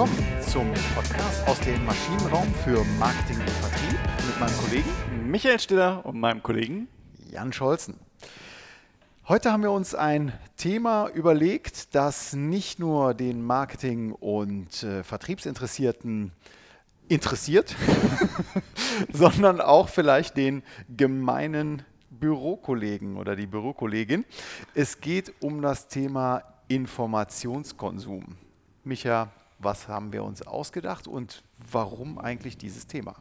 willkommen zum Podcast aus dem Maschinenraum für Marketing und Vertrieb mit meinem Kollegen Michael Stiller und meinem Kollegen Jan Scholzen. Heute haben wir uns ein Thema überlegt, das nicht nur den Marketing- und äh, Vertriebsinteressierten interessiert, sondern auch vielleicht den gemeinen Bürokollegen oder die Bürokollegin. Es geht um das Thema Informationskonsum. Micha, was haben wir uns ausgedacht und warum eigentlich dieses Thema?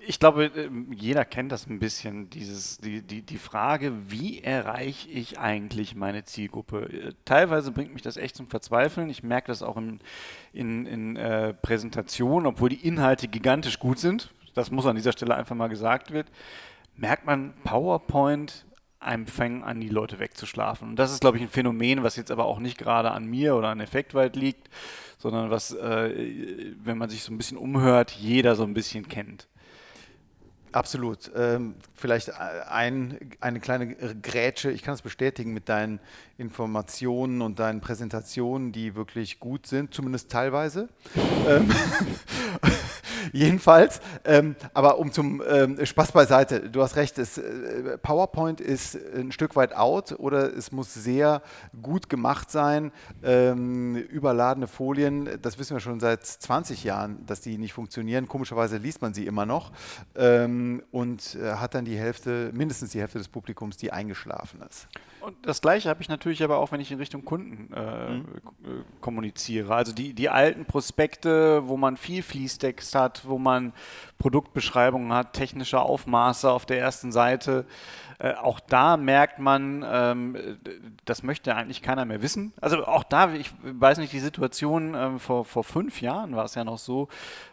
Ich glaube, ähm, jeder kennt das ein bisschen, dieses, die, die, die Frage, wie erreiche ich eigentlich meine Zielgruppe? Äh, teilweise bringt mich das echt zum Verzweifeln. Ich merke das auch in, in, in äh, Präsentationen, obwohl die Inhalte gigantisch gut sind. Das muss an dieser Stelle einfach mal gesagt werden. Merkt man, PowerPoint einem fängt an, die Leute wegzuschlafen. Und das ist, glaube ich, ein Phänomen, was jetzt aber auch nicht gerade an mir oder an Effektweit liegt, sondern was, äh, wenn man sich so ein bisschen umhört, jeder so ein bisschen kennt. Absolut. Ähm, vielleicht ein, eine kleine Grätsche. Ich kann es bestätigen mit deinen Informationen und deinen Präsentationen, die wirklich gut sind, zumindest teilweise. ähm, Jedenfalls, ähm, aber um zum ähm, Spaß beiseite, du hast recht, es, äh, PowerPoint ist ein Stück weit out oder es muss sehr gut gemacht sein. Ähm, überladene Folien, das wissen wir schon seit 20 Jahren, dass die nicht funktionieren. Komischerweise liest man sie immer noch ähm, und äh, hat dann die Hälfte, mindestens die Hälfte des Publikums, die eingeschlafen ist. Und das Gleiche habe ich natürlich aber auch, wenn ich in Richtung Kunden äh, mhm. kommuniziere. Also die, die alten Prospekte, wo man viel Fließtext hat, wo man Produktbeschreibungen hat, technische Aufmaße auf der ersten Seite. Äh, auch da merkt man, ähm, das möchte eigentlich keiner mehr wissen. Also auch da, ich weiß nicht, die Situation äh, vor, vor fünf Jahren war es ja noch so,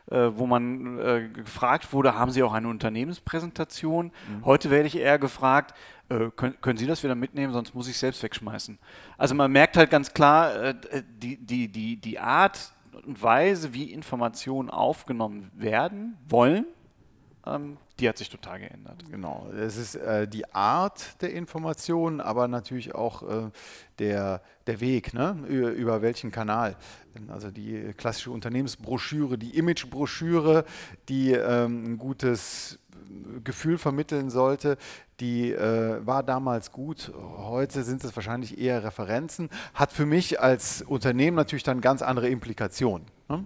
äh, wo man äh, gefragt wurde, haben Sie auch eine Unternehmenspräsentation? Mhm. Heute werde ich eher gefragt, äh, können, können, Sie das wieder mitnehmen, sonst muss ich selbst wegschmeißen. Also man merkt halt ganz klar, äh, die, die, die, die Art und Weise, wie Informationen aufgenommen werden wollen, ähm, die hat sich total geändert. Genau, es ist äh, die Art der Information, aber natürlich auch äh, der, der Weg, ne? über, über, welchen Kanal. Also die klassische Unternehmensbroschüre, die Imagebroschüre, die ähm, ein gutes Gefühl vermitteln sollte, die äh, war damals gut. Heute sind es wahrscheinlich eher Referenzen. Hat für mich als Unternehmen natürlich dann ganz andere Implikationen. Ne?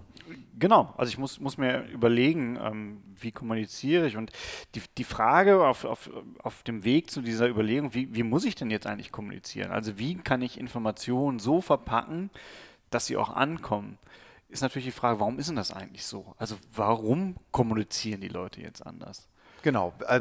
Genau, also ich muss, muss mir überlegen, ähm, wie kommuniziere ich. Und die, die Frage auf, auf, auf dem Weg zu dieser Überlegung, wie, wie muss ich denn jetzt eigentlich kommunizieren? Also wie kann ich Informationen so verpacken, dass sie auch ankommen? Ist natürlich die Frage, warum ist denn das eigentlich so? Also warum kommunizieren die Leute jetzt anders? Genau. Äh,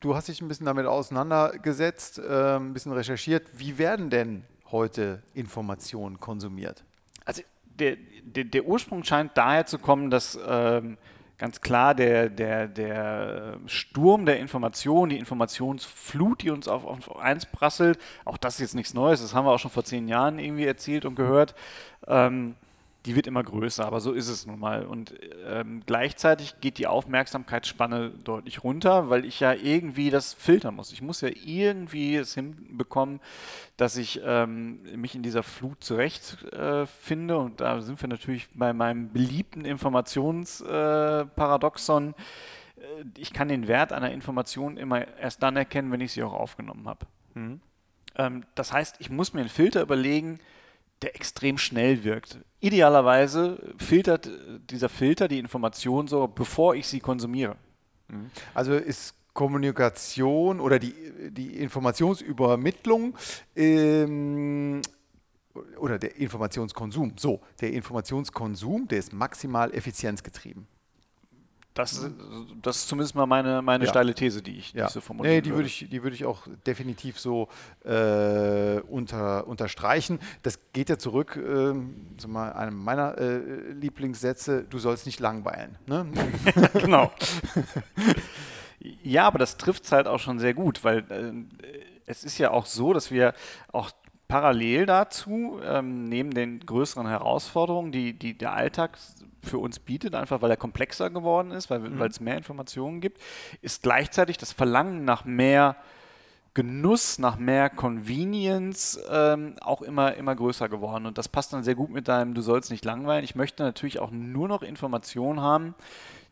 du hast dich ein bisschen damit auseinandergesetzt, äh, ein bisschen recherchiert. Wie werden denn heute Informationen konsumiert? Also der, der, der Ursprung scheint daher zu kommen, dass ähm, ganz klar der, der, der Sturm der Informationen, die Informationsflut, die uns auf, auf eins prasselt, auch das ist jetzt nichts Neues, das haben wir auch schon vor zehn Jahren irgendwie erzählt und gehört, ähm, die wird immer größer, aber so ist es nun mal. Und ähm, gleichzeitig geht die Aufmerksamkeitsspanne deutlich runter, weil ich ja irgendwie das filtern muss. Ich muss ja irgendwie es hinbekommen, dass ich ähm, mich in dieser Flut zurechtfinde. Äh, und da sind wir natürlich bei meinem beliebten Informationsparadoxon. Äh, ich kann den Wert einer Information immer erst dann erkennen, wenn ich sie auch aufgenommen habe. Mhm. Ähm, das heißt, ich muss mir einen Filter überlegen, der extrem schnell wirkt. Idealerweise filtert dieser Filter die Information so, bevor ich sie konsumiere. Mhm. Also ist Kommunikation oder die, die Informationsübermittlung ähm, oder der Informationskonsum, so, der Informationskonsum, der ist maximal effizienzgetrieben. Das, das ist zumindest mal meine, meine ja. steile These, die ich, die ja. so formuliere. Nee, die würde ich, die würde ich auch definitiv so äh, unter, unterstreichen. Das geht ja zurück äh, zu mal einem meiner äh, Lieblingssätze, du sollst nicht langweilen. Ne? genau. ja, aber das trifft es halt auch schon sehr gut, weil äh, es ist ja auch so, dass wir auch parallel dazu, ähm, neben den größeren Herausforderungen, die, die der Alltag für uns bietet, einfach weil er komplexer geworden ist, weil mhm. es mehr Informationen gibt, ist gleichzeitig das Verlangen nach mehr Genuss nach mehr Convenience ähm, auch immer, immer größer geworden. Und das passt dann sehr gut mit deinem Du sollst nicht langweilen. Ich möchte natürlich auch nur noch Informationen haben,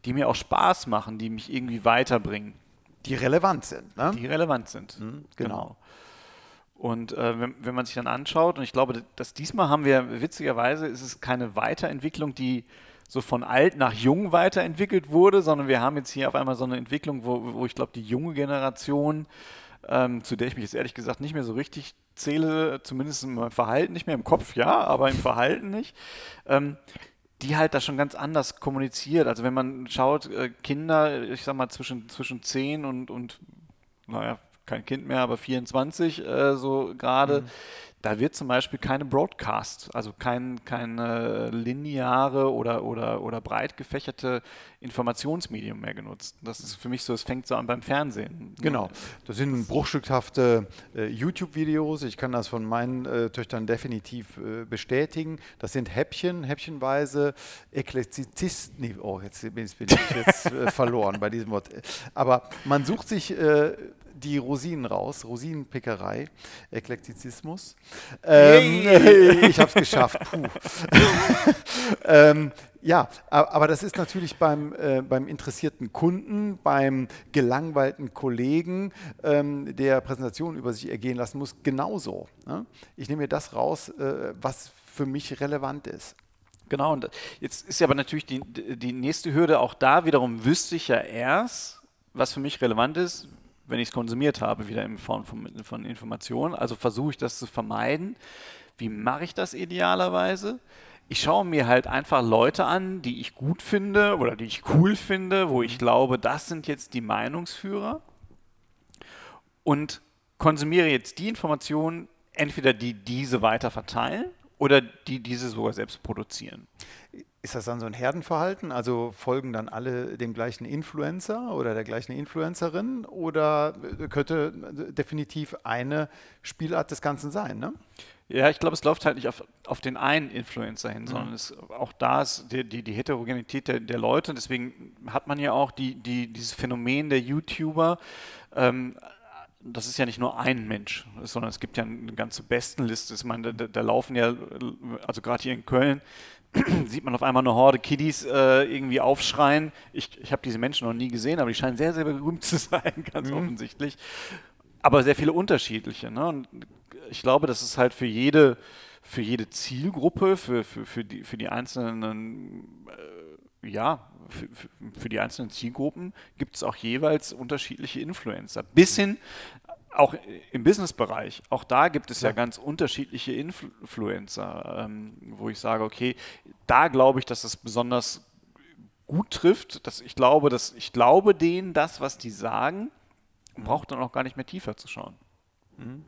die mir auch Spaß machen, die mich irgendwie weiterbringen. Die relevant sind, ne? Die relevant sind. Mhm, genau. genau. Und äh, wenn, wenn, man sich dann anschaut, und ich glaube, dass diesmal haben wir, witzigerweise, ist es keine Weiterentwicklung, die so von alt nach jung weiterentwickelt wurde, sondern wir haben jetzt hier auf einmal so eine Entwicklung, wo, wo ich glaube, die junge Generation, ähm, zu der ich mich jetzt ehrlich gesagt nicht mehr so richtig zähle, zumindest in meinem Verhalten nicht mehr, im Kopf ja, aber im Verhalten nicht, ähm, die halt da schon ganz anders kommuniziert. Also wenn man schaut, äh, Kinder, ich sag mal zwischen, zwischen 10 und, und naja, kein Kind mehr, aber 24 äh, so gerade. Mhm da wird zum Beispiel keine Broadcast, also kein, keine lineare oder, oder, oder breit gefächerte Informationsmedium mehr genutzt. Das ist für mich so, es fängt so an beim Fernsehen. Genau, das sind bruchstückhafte äh, YouTube-Videos. Ich kann das von meinen äh, Töchtern definitiv äh, bestätigen. Das sind Häppchen, häppchenweise Eklektizisten. Nee, oh, jetzt bin ich jetzt äh, verloren bei diesem Wort. Aber man sucht sich äh, die Rosinen raus, Rosinenpickerei, Eklektizismus. Ähm, hey. ich habe es geschafft. ähm, ja, aber das ist natürlich beim, äh, beim interessierten Kunden, beim gelangweilten Kollegen, ähm, der Präsentation über sich ergehen lassen muss, genauso. Ne? Ich nehme mir das raus, äh, was für mich relevant ist. Genau, und jetzt ist ja aber natürlich die, die nächste Hürde auch da, wiederum wüsste ich ja erst, was für mich relevant ist, wenn ich es konsumiert habe, wieder in Form von, von Informationen. Also versuche ich das zu vermeiden. Wie mache ich das idealerweise? Ich schaue mir halt einfach Leute an, die ich gut finde oder die ich cool finde, wo ich mhm. glaube, das sind jetzt die Meinungsführer und konsumiere jetzt die Informationen, entweder die diese weiter verteilen oder die diese sogar selbst produzieren. Ist das dann so ein Herdenverhalten? Also folgen dann alle dem gleichen Influencer oder der gleichen Influencerin? Oder könnte definitiv eine Spielart des Ganzen sein? Ne? Ja, ich glaube, es läuft halt nicht auf, auf den einen Influencer hin, mhm. sondern es, auch da ist die, die, die Heterogenität der, der, Leute. Deswegen hat man ja auch die, die, dieses Phänomen der YouTuber. Ähm, das ist ja nicht nur ein Mensch, sondern es gibt ja eine ganze Bestenliste. Ich meine, da, da laufen ja, also gerade hier in Köln, sieht man auf einmal eine Horde Kiddies äh, irgendwie aufschreien. Ich, ich habe diese Menschen noch nie gesehen, aber die scheinen sehr, sehr berühmt zu sein, ganz mhm. offensichtlich. Aber sehr viele unterschiedliche. Ne? Und ich glaube, das ist halt für jede, für jede Zielgruppe, für, für, für, die, für die einzelnen, äh, ja, für, für, die einzelnen Zielgruppen gibt es auch jeweils unterschiedliche Influencer. Bis hin auch im Businessbereich, auch da gibt es ja, ja ganz unterschiedliche Influencer, ähm, wo ich sage, okay, da glaube ich, dass das besonders gut trifft. Dass ich glaube, dass ich glaube denen das, was die sagen, braucht dann auch gar nicht mehr tiefer zu schauen. Mhm.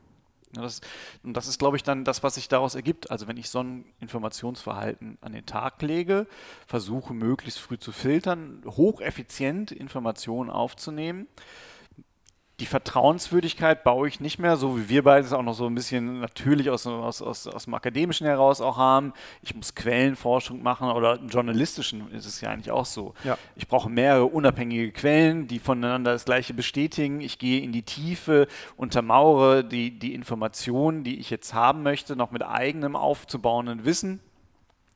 Ja, das, und das ist, glaube ich, dann das, was sich daraus ergibt. Also wenn ich so ein Informationsverhalten an den Tag lege, versuche möglichst früh zu filtern, hocheffizient Informationen aufzunehmen, die Vertrauenswürdigkeit baue ich nicht mehr, so wie wir beide es auch noch so ein bisschen natürlich aus, aus, aus, aus dem Akademischen heraus auch haben. Ich muss Quellenforschung machen oder im Journalistischen ist es ja eigentlich auch so. Ja. Ich brauche mehrere unabhängige Quellen, die voneinander das Gleiche bestätigen. Ich gehe in die Tiefe, untermauere die, die Informationen, die ich jetzt haben möchte, noch mit eigenem aufzubauenden Wissen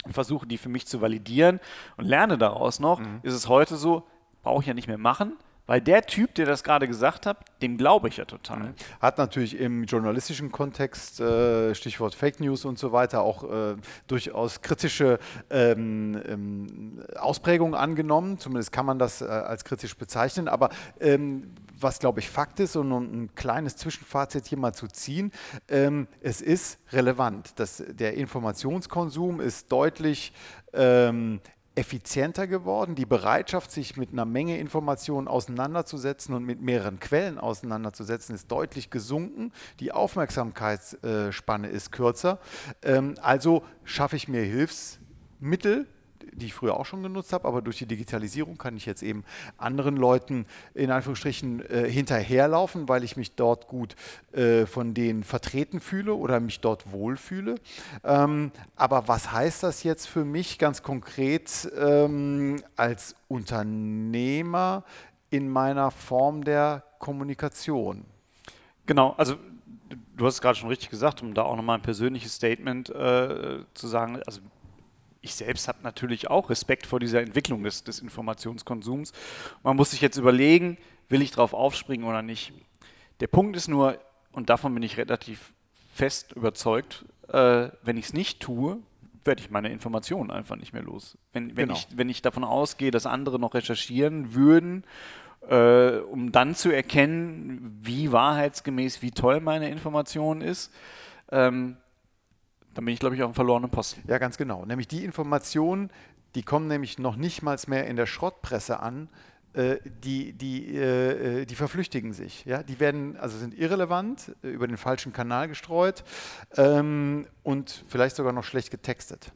und versuche die für mich zu validieren und lerne daraus noch. Mhm. Ist es heute so, brauche ich ja nicht mehr machen weil der Typ, der das gerade gesagt hat, dem glaube ich ja total. Mhm. Hat natürlich im journalistischen Kontext, äh, Stichwort Fake News und so weiter, auch äh, durchaus kritische ähm, ähm, Ausprägungen angenommen. Zumindest kann man das äh, als kritisch bezeichnen. Aber ähm, was, glaube ich, Fakt ist, und um ein kleines Zwischenfazit hier mal zu ziehen, ähm, es ist relevant. dass der Informationskonsum ist deutlich ähm, effizienter geworden. Die Bereitschaft, sich mit einer Menge Informationen auseinanderzusetzen und mit mehreren Quellen auseinanderzusetzen, ist deutlich gesunken. Die Aufmerksamkeitsspanne ist kürzer. Ähm, also schaffe ich mir Hilfsmittel, die ich früher auch schon genutzt habe, aber durch die Digitalisierung kann ich jetzt eben anderen Leuten in Anführungsstrichen äh, hinterherlaufen, weil ich mich dort gut äh, von denen vertreten fühle oder mich dort wohlfühle. Ähm, aber was heißt das jetzt für mich ganz konkret ähm, als Unternehmer in meiner Form der Kommunikation? Genau, also du hast es gerade schon richtig gesagt, um da auch nochmal ein persönliches Statement äh, zu sagen, also ich selbst habe natürlich auch Respekt vor dieser Entwicklung des, des Informationskonsums. Man muss sich jetzt überlegen, will ich darauf aufspringen oder nicht. Der Punkt ist nur, und davon bin ich relativ fest überzeugt, äh, wenn ich es nicht tue, werde ich meine Informationen einfach nicht mehr los. Wenn, wenn, genau. ich, wenn ich davon ausgehe, dass andere noch recherchieren würden, äh, um dann zu erkennen, wie wahrheitsgemäß, wie toll meine Information ist, ähm, dann bin ich, glaube ich, auf einem verlorenen Posten. Ja, ganz genau. Nämlich die Informationen, die kommen nämlich noch nicht mal mehr in der Schrottpresse an, äh, die, die, äh, äh, die verflüchtigen sich. Ja? Die werden, also sind irrelevant, über den falschen Kanal gestreut ähm, und vielleicht sogar noch schlecht getextet.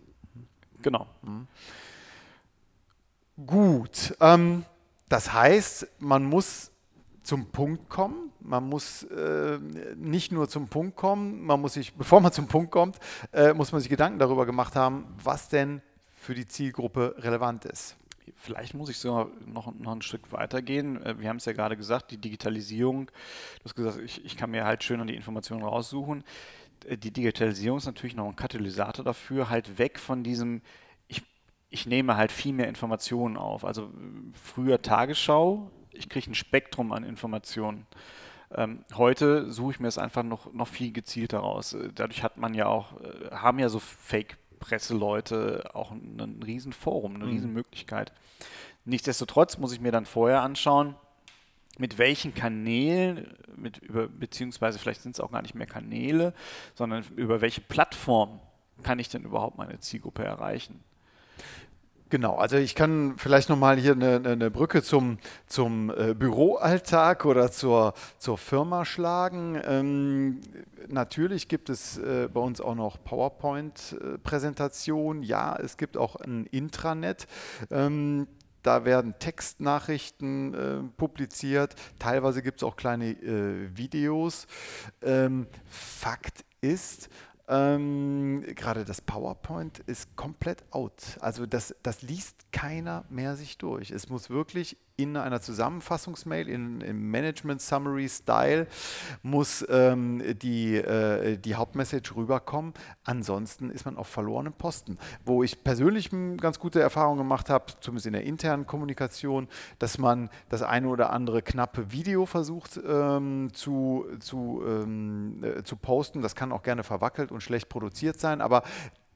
Genau. Mhm. Gut. Ähm, das heißt, man muss zum Punkt kommen. Man muss äh, nicht nur zum Punkt kommen, man muss sich, bevor man zum Punkt kommt, äh, muss man sich Gedanken darüber gemacht haben, was denn für die Zielgruppe relevant ist. Vielleicht muss ich sogar noch, noch ein Stück weitergehen. Äh, wir haben es ja gerade gesagt, die Digitalisierung. Du hast gesagt, ich, ich kann mir halt schön an die Informationen raussuchen. Äh, die Digitalisierung ist natürlich noch ein Katalysator dafür, halt weg von diesem, ich, ich nehme halt viel mehr Informationen auf. Also früher Tagesschau, ich kriege ein Spektrum an Informationen. Ähm, heute suche ich mir es einfach noch, noch viel gezielter raus. Äh, dadurch hat man ja auch, haben ja so Fake Presseleute auch ein Riesenforum, eine mhm. Riesenmöglichkeit. Nichtsdestotrotz muss ich mir dann vorher anschauen, mit welchen Kanälen, mit über, beziehungsweise vielleicht sind es auch gar nicht mehr Kanäle, sondern über welche Plattform kann ich denn überhaupt meine Zielgruppe erreichen? Genau, also ich kann vielleicht nochmal hier eine, eine, Brücke zum, zum äh, Büroalltag oder zur, zur Firma schlagen. Ähm, natürlich gibt es äh, bei uns auch noch PowerPoint-Präsentationen. Ja, es gibt auch ein Intranet. Ähm, da werden Textnachrichten äh, publiziert. Teilweise gibt es auch kleine äh, Videos. Ähm, Fakt ist, ähm, gerade das PowerPoint ist komplett out. Also das, das liest keiner mehr sich durch. Es muss wirklich in einer Zusammenfassungsmail, in, im Management Summary Style, muss ähm, die, äh, die Hauptmessage rüberkommen. Ansonsten ist man auf verlorenen Posten. Wo ich persönlich ganz gute Erfahrungen gemacht habe, zumindest in der internen Kommunikation, dass man das eine oder andere knappe Video versucht ähm, zu, zu, ähm, äh, zu posten. Das kann auch gerne verwackelt und schlecht produziert sein, aber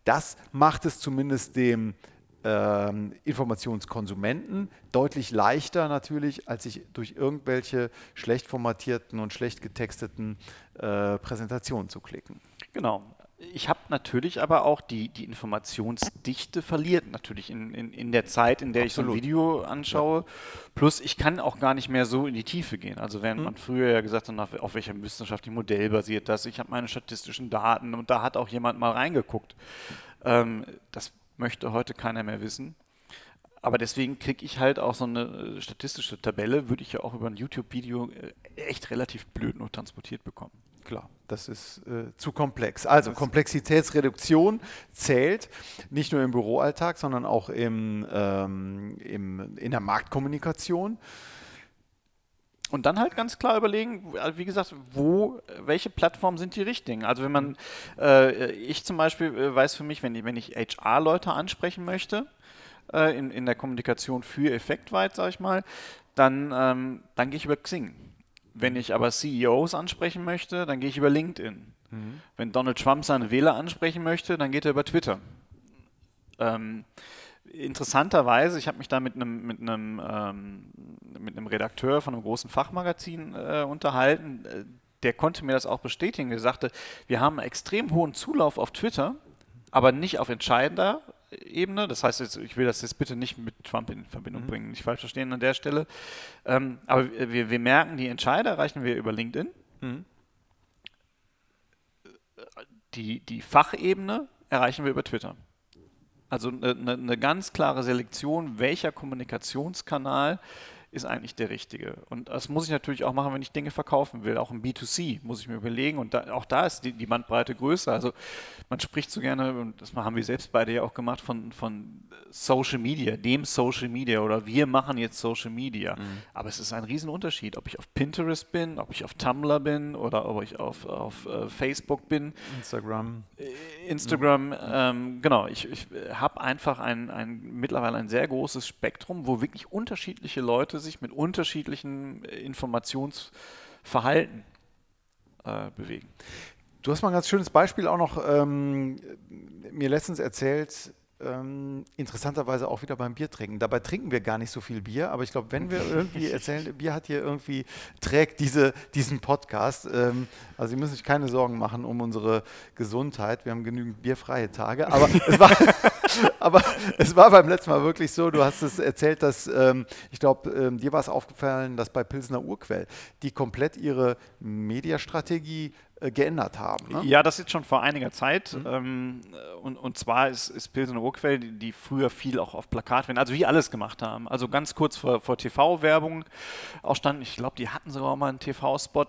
das macht es zumindest dem ähm, Informationskonsumenten deutlich leichter natürlich, als sich durch irgendwelche schlecht formatierten und schlecht getexteten äh, Präsentationen zu klicken. Genau. Ich habe natürlich aber auch die, die Informationsdichte verliert natürlich in, in, in der Zeit, in der Absolut. ich so ein Video anschaue. Ja. Plus ich kann auch gar nicht mehr so in die Tiefe gehen. Also während mhm. man früher ja gesagt hat, auf, welchem wissenschaftlichen Modell basiert das, ich habe meine statistischen Daten und da hat auch jemand mal reingeguckt. Ähm, das möchte heute keiner mehr wissen. Aber deswegen kriege ich halt auch so eine äh, statistische Tabelle, würde ich ja auch über ein YouTube-Video äh, echt relativ blöd nur transportiert bekommen. Klar, das ist äh, zu komplex. Also Komplexitätsreduktion zählt nicht nur im Büroalltag, sondern auch im, ähm, im, in der Marktkommunikation. Und dann halt ganz klar überlegen, äh, wie gesagt, wo, welche Plattformen sind die richtigen? Also wenn man, äh, ich zum Beispiel äh, weiß für mich, wenn, wenn ich HR-Leute ansprechen möchte, äh, in, in der Kommunikation für Effektweit, sag ich mal, dann, ähm, dann gehe ich über Xing. Wenn ich aber CEOs ansprechen möchte, dann gehe ich über LinkedIn. Mhm. Wenn Donald Trump seine Wähler ansprechen möchte, dann geht er über Twitter. Ähm, interessanterweise, ich habe mich da mit einem, mit einem, ähm, mit einem Redakteur von einem großen Fachmagazin äh, unterhalten. Äh, der konnte mir das auch bestätigen. Der sagte, wir haben einen extrem hohen Zulauf auf Twitter, aber nicht auf entscheidender Ebene. Das heißt, jetzt, ich will das jetzt bitte nicht mit Trump in Verbindung mhm. bringen, nicht falsch verstehen an der Stelle. Ähm, aber wir, wir merken, die Entscheider erreichen wir über LinkedIn. Mhm. Die, die Fachebene erreichen wir über Twitter. Also eine, eine, ganz klare Selektion, welcher Kommunikationskanal ist eigentlich der richtige. Und das muss ich natürlich auch machen, wenn ich Dinge verkaufen will. Auch im B2C muss ich mir überlegen. Und da, auch da ist die, die, Bandbreite größer. Also man spricht so gerne, und das haben wir selbst beide ja auch gemacht, von, von Social Media, dem Social Media oder wir machen jetzt Social Media. Mhm. Aber es ist ein Riesenunterschied, ob ich auf Pinterest bin, ob ich auf Tumblr bin oder ob ich auf, auf uh, Facebook bin. Instagram. Äh, Instagram, mhm. ähm, genau. Ich, ich habe einfach ein, ein, mittlerweile ein sehr großes Spektrum, wo wirklich unterschiedliche Leute sich mit unterschiedlichen äh, Informationsverhalten äh, bewegen. Du hast mal ein ganz schönes Beispiel auch noch ähm, mir letztens erzählt, ähm, interessanterweise auch wieder beim Bier trinken. Dabei trinken wir gar nicht so viel Bier, aber ich glaube, wenn wir irgendwie erzählen, Bier hat hier irgendwie, trägt diese, diesen Podcast. Ähm, also Sie müssen sich keine Sorgen machen um unsere Gesundheit. Wir haben genügend bierfreie Tage. Aber es war, aber es war beim letzten Mal wirklich so, du hast es erzählt, dass, ähm, ich glaube, ähm, dir war es aufgefallen, dass bei Pilsner Urquell die komplett ihre Mediastrategie geändert haben. Ne? Ja, das ist schon vor einiger Zeit. Mhm. Ähm, und, und zwar ist, ist Pilsen Urquell, die, die, früher viel auch auf Plakat werden, also wie alles gemacht haben. Also ganz kurz vor, vor TV-Werbung auch standen, ich glaube, die hatten sogar auch mal einen TV-Spot,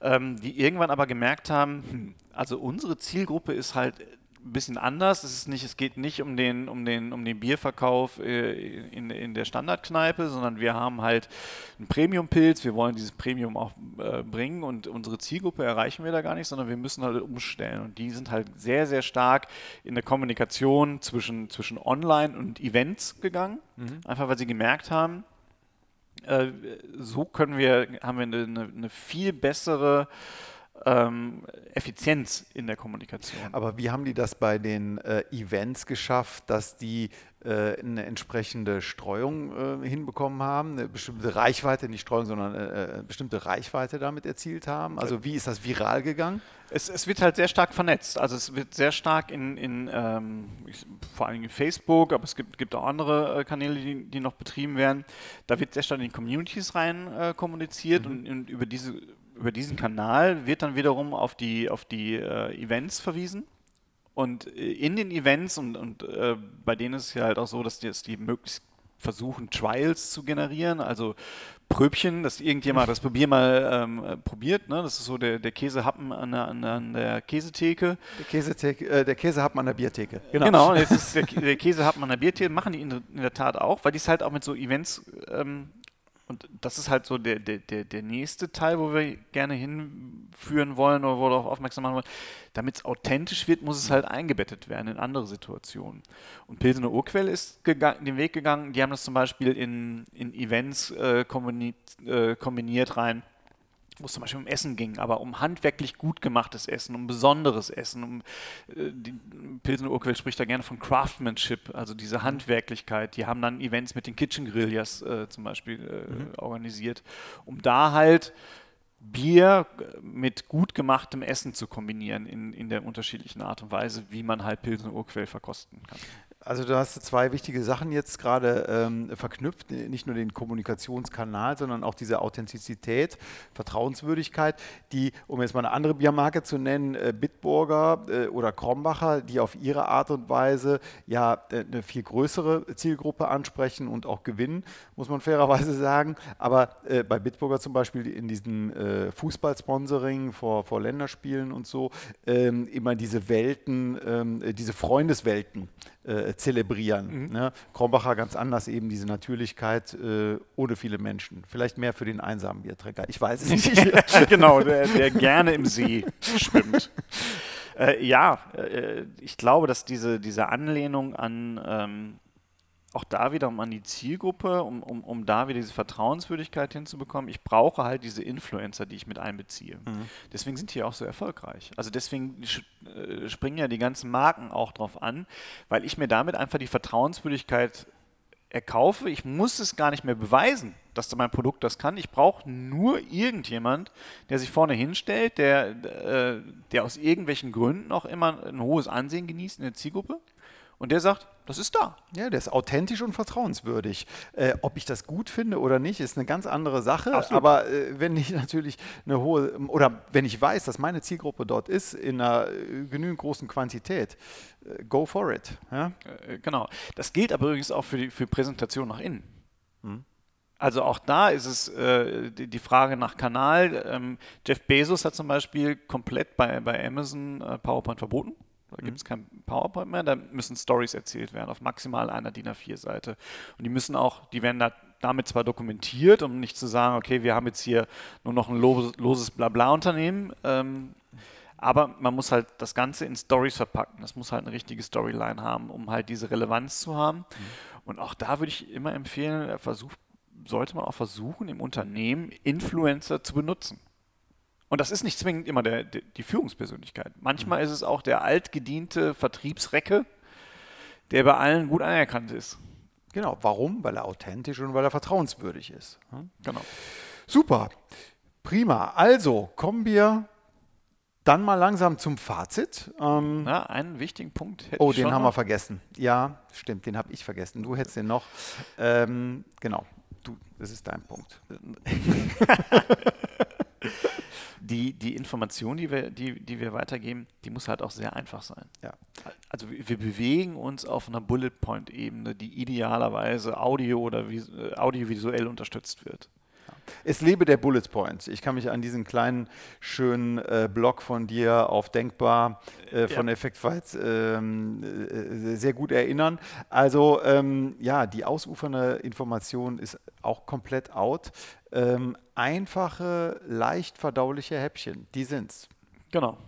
ähm, die irgendwann aber gemerkt haben, hm, also unsere Zielgruppe ist halt ein bisschen anders. Es, ist nicht, es geht nicht um den, um den, um den Bierverkauf äh, in, in der Standardkneipe, sondern wir haben halt einen Premium-Pilz. Wir wollen dieses Premium auch äh, bringen und unsere Zielgruppe erreichen wir da gar nicht, sondern wir müssen halt umstellen. Und die sind halt sehr, sehr stark in der Kommunikation zwischen, zwischen Online und Events gegangen. Mhm. Einfach weil sie gemerkt haben, äh, so können wir, haben wir eine, eine viel bessere ähm, Effizienz in der Kommunikation. Aber wie haben die das bei den äh, Events geschafft, dass die äh, eine entsprechende Streuung äh, hinbekommen haben, eine bestimmte Reichweite, nicht Streuung, sondern äh, äh, eine bestimmte Reichweite damit erzielt haben? Also wie ist das viral gegangen? Es, es wird halt sehr stark vernetzt. Also es wird sehr stark in, in ähm, vor allem in Facebook, aber es gibt, gibt auch andere äh, Kanäle, die, die noch betrieben werden. Da wird sehr stark in die Communities rein kommuniziert mhm. und, und über diese über diesen Kanal wird dann wiederum auf die, auf die äh, Events verwiesen. Und äh, in den Events, und, und äh, bei denen ist es ja halt auch so, dass die, dass die möglichst versuchen, Trials zu generieren, also Pröbchen, dass irgendjemand das Probier mal ähm, äh, probiert. Ne? Das ist so der, der Käsehappen an der, an der Käsetheke. Der, Käsetheke, äh, der Käsehappen an der Biertheke. Genau, genau jetzt ist der, der Käsehappen an der Biertheke. Machen die in, in, der Tat auch, weil die es halt auch mit so Events ähm, und das ist halt so der, der, der, der nächste Teil, wo wir gerne hinführen wollen oder wo wir darauf aufmerksam machen wollen. Damit es authentisch wird, muss es halt eingebettet werden in andere Situationen. Und Pilsener Urquell ist den Weg gegangen, die haben das zum Beispiel in, in Events äh, kombiniert, äh, kombiniert rein wo es zum Beispiel um Essen ging, aber um handwerklich gut gemachtes Essen, um besonderes Essen. Um, äh, die Pilsen Urquell spricht da gerne von Craftsmanship, also diese mhm. Handwerklichkeit. Die haben dann Events mit den Kitchen Grillias äh, zum Beispiel äh, mhm. organisiert, um da halt Bier mit gut gemachtem Essen zu kombinieren in, in der unterschiedlichen Art und Weise, wie man halt Pilsen Urquell verkosten kann. Also du hast zwei wichtige Sachen jetzt gerade ähm, verknüpft, nicht nur den Kommunikationskanal, sondern auch diese Authentizität, Vertrauenswürdigkeit, die, um jetzt mal eine andere Biermarke zu nennen, äh, Bitburger äh, oder Krombacher, die auf ihre Art und Weise ja äh, eine viel größere Zielgruppe ansprechen und auch gewinnen, muss man fairerweise sagen. Aber äh, bei Bitburger zum Beispiel in diesem äh, Fußballsponsoring vor, vor Länderspielen und so, ähm, immer diese Welten, ähm, äh, diese Freundeswelten äh, zelebrieren. Mhm. Ne? Krombacher ganz anders, eben diese Natürlichkeit äh, ohne viele Menschen. Vielleicht mehr für den einsamen Bierträger. Ich weiß es nicht. genau, der, der, gerne im See schwimmt. Äh, ja, äh, ich glaube, dass diese, diese Anlehnung an ähm, auch da wieder um an die Zielgruppe, um, um, um da wieder diese Vertrauenswürdigkeit hinzubekommen. Ich brauche halt diese Influencer, die ich mit einbeziehe. Mhm. Deswegen sind die auch so erfolgreich. Also deswegen äh, springen ja die ganzen Marken auch drauf an, weil ich mir damit einfach die Vertrauenswürdigkeit erkaufe. Ich muss es gar nicht mehr beweisen, dass mein Produkt das kann. Ich brauche nur irgendjemand, der sich vorne hinstellt, der, äh, der aus irgendwelchen Gründen auch immer ein hohes Ansehen genießt in der Zielgruppe und der sagt, das ist da. Ja, der ist authentisch und vertrauenswürdig. Äh, ob ich das gut finde oder nicht, ist eine ganz andere Sache. Absolut. Aber äh, wenn ich natürlich eine hohe, oder wenn ich weiß, dass meine Zielgruppe dort ist, in einer äh, genügend großen Quantität, äh, go for it. Ja? Äh, genau. Das gilt aber übrigens auch für die für Präsentation nach innen. Hm. Also auch da ist es äh, die, die, Frage nach Kanal. Ähm, Jeff Bezos hat zum Beispiel komplett bei, bei Amazon äh, PowerPoint verboten. Da mhm. gibt es kein PowerPoint mehr, da müssen Stories erzählt werden auf maximal einer DIN A4-Seite. Und die müssen auch, die werden da damit zwar dokumentiert, um nicht zu sagen, okay, wir haben jetzt hier nur noch ein loses Blabla-Unternehmen, ähm, aber man muss halt das Ganze in Stories verpacken. Das muss halt eine richtige Storyline haben, um halt diese Relevanz zu haben. Mhm. Und auch da würde ich immer empfehlen, versucht sollte man auch versuchen, im Unternehmen Influencer zu benutzen. Und das ist nicht zwingend immer der, der, die Führungspersönlichkeit. Manchmal mhm. ist es auch der altgediente Vertriebsrecke, der bei allen gut anerkannt ist. Genau. Warum? Weil er authentisch und weil er vertrauenswürdig ist. Genau. Super. Prima. Also kommen wir dann mal langsam zum Fazit. Ähm, Na, einen wichtigen Punkt. oh, den haben noch. wir vergessen. Ja, stimmt, den habe ich vergessen. Du hättest den noch. Ähm, genau. Du, das ist dein Punkt. die, die Information, die wir, die, die wir weitergeben, die muss halt auch sehr einfach sein. Ja. Also wir bewegen uns auf einer Bullet Point Ebene, die idealerweise audio oder äh, audiovisuell unterstützt wird. Es lebe der Bullet Point. Ich kann mich an diesen kleinen, schönen äh, Blog von dir auf Denkbar äh, von ja. Effektweit ähm, äh, sehr gut erinnern. Also ähm, ja, die ausufernde Information ist auch komplett out. Ähm, einfache, leicht verdauliche Häppchen, die sind's. Genau.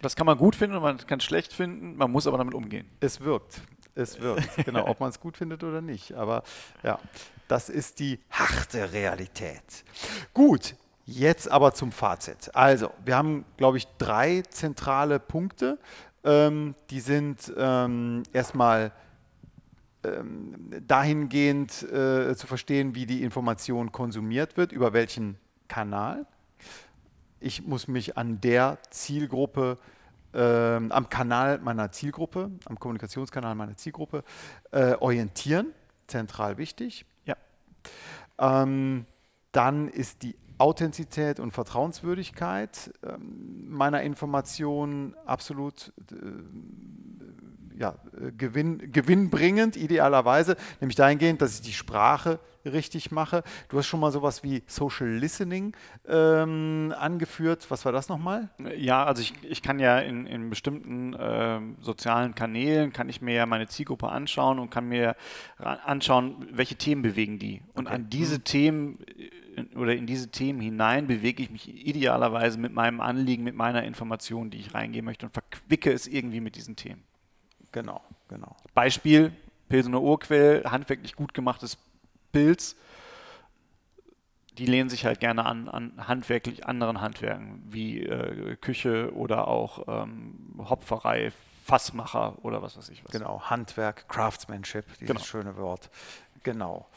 Das kann man gut finden und man kann es schlecht finden, man muss aber damit umgehen. Es wirkt. Es wirkt, genau, ob man es gut findet oder nicht. Aber ja, das ist die harte Realität. Gut, jetzt aber zum Fazit. Also, wir haben, glaube ich, drei zentrale Punkte. Ähm, die sind ähm, erstmal ähm, dahingehend äh, zu verstehen, wie die Information konsumiert wird, über welchen Kanal. Ich muss mich an der Zielgruppe ähm, am Kanal meiner Zielgruppe, am Kommunikationskanal meiner Zielgruppe äh, orientieren. Zentral wichtig. Ähm, dann ist die Authentizität und Vertrauenswürdigkeit ähm, meiner Informationen absolut äh, ja, äh, gewinn, gewinnbringend, idealerweise, nämlich dahingehend, dass ich die Sprache richtig mache. Du hast schon mal sowas wie Social Listening ähm, angeführt. Was war das nochmal? Ja, also ich, ich kann ja in, in bestimmten äh, sozialen Kanälen, kann ich mir ja meine Zielgruppe anschauen und kann mir anschauen, welche Themen bewegen die. Und okay. an diese mhm. Themen äh, oder in diese Themen hinein bewege ich mich idealerweise mit meinem Anliegen, mit meiner Information, die ich reingehen möchte und verquicke es irgendwie mit diesen Themen. Genau, genau. Beispiel, Pilsener Urquell, handwerklich gut gemachtes Pilz. Die lehnen sich halt gerne an, an handwerklich anderen Handwerken, wie äh, Küche oder auch ähm, Hopferei, Fassmacher oder was weiß ich was. Genau, Handwerk, Craftsmanship, dieses genau. schöne Wort. Genau.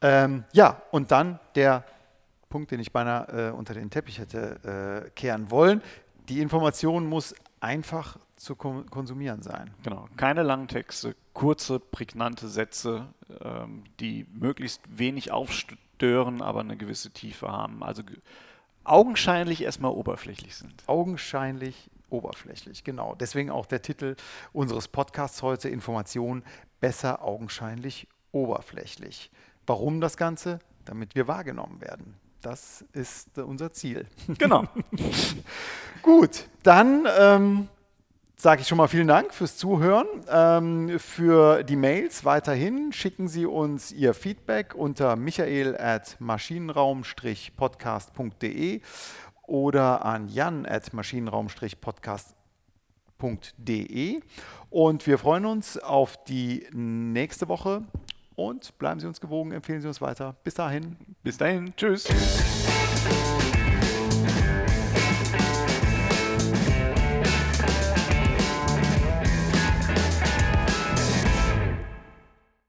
Ähm, ja, und dann der Punkt, den ich beinahe äh, unter den Teppich hätte äh, kehren wollen. Die Information muss einfach zu konsumieren sein. Genau, keine langen Texte, kurze, prägnante Sätze, ähm, die möglichst wenig aufstören, aber eine gewisse Tiefe haben. Also augenscheinlich erstmal oberflächlich sind. Augenscheinlich oberflächlich, genau. Deswegen auch der Titel unseres Podcasts heute, Information besser augenscheinlich oberflächlich. Warum das Ganze? Damit wir wahrgenommen werden. Das ist unser Ziel. Genau. Gut, dann ähm, sage ich schon mal vielen Dank fürs Zuhören. Ähm, für die Mails weiterhin schicken Sie uns Ihr Feedback unter michael at maschinenraum-podcast.de oder an jan at maschinenraum-podcast.de. Und wir freuen uns auf die nächste Woche und bleiben Sie uns gewogen, empfehlen Sie uns weiter. Bis dahin. Bis dahin. Tschüss.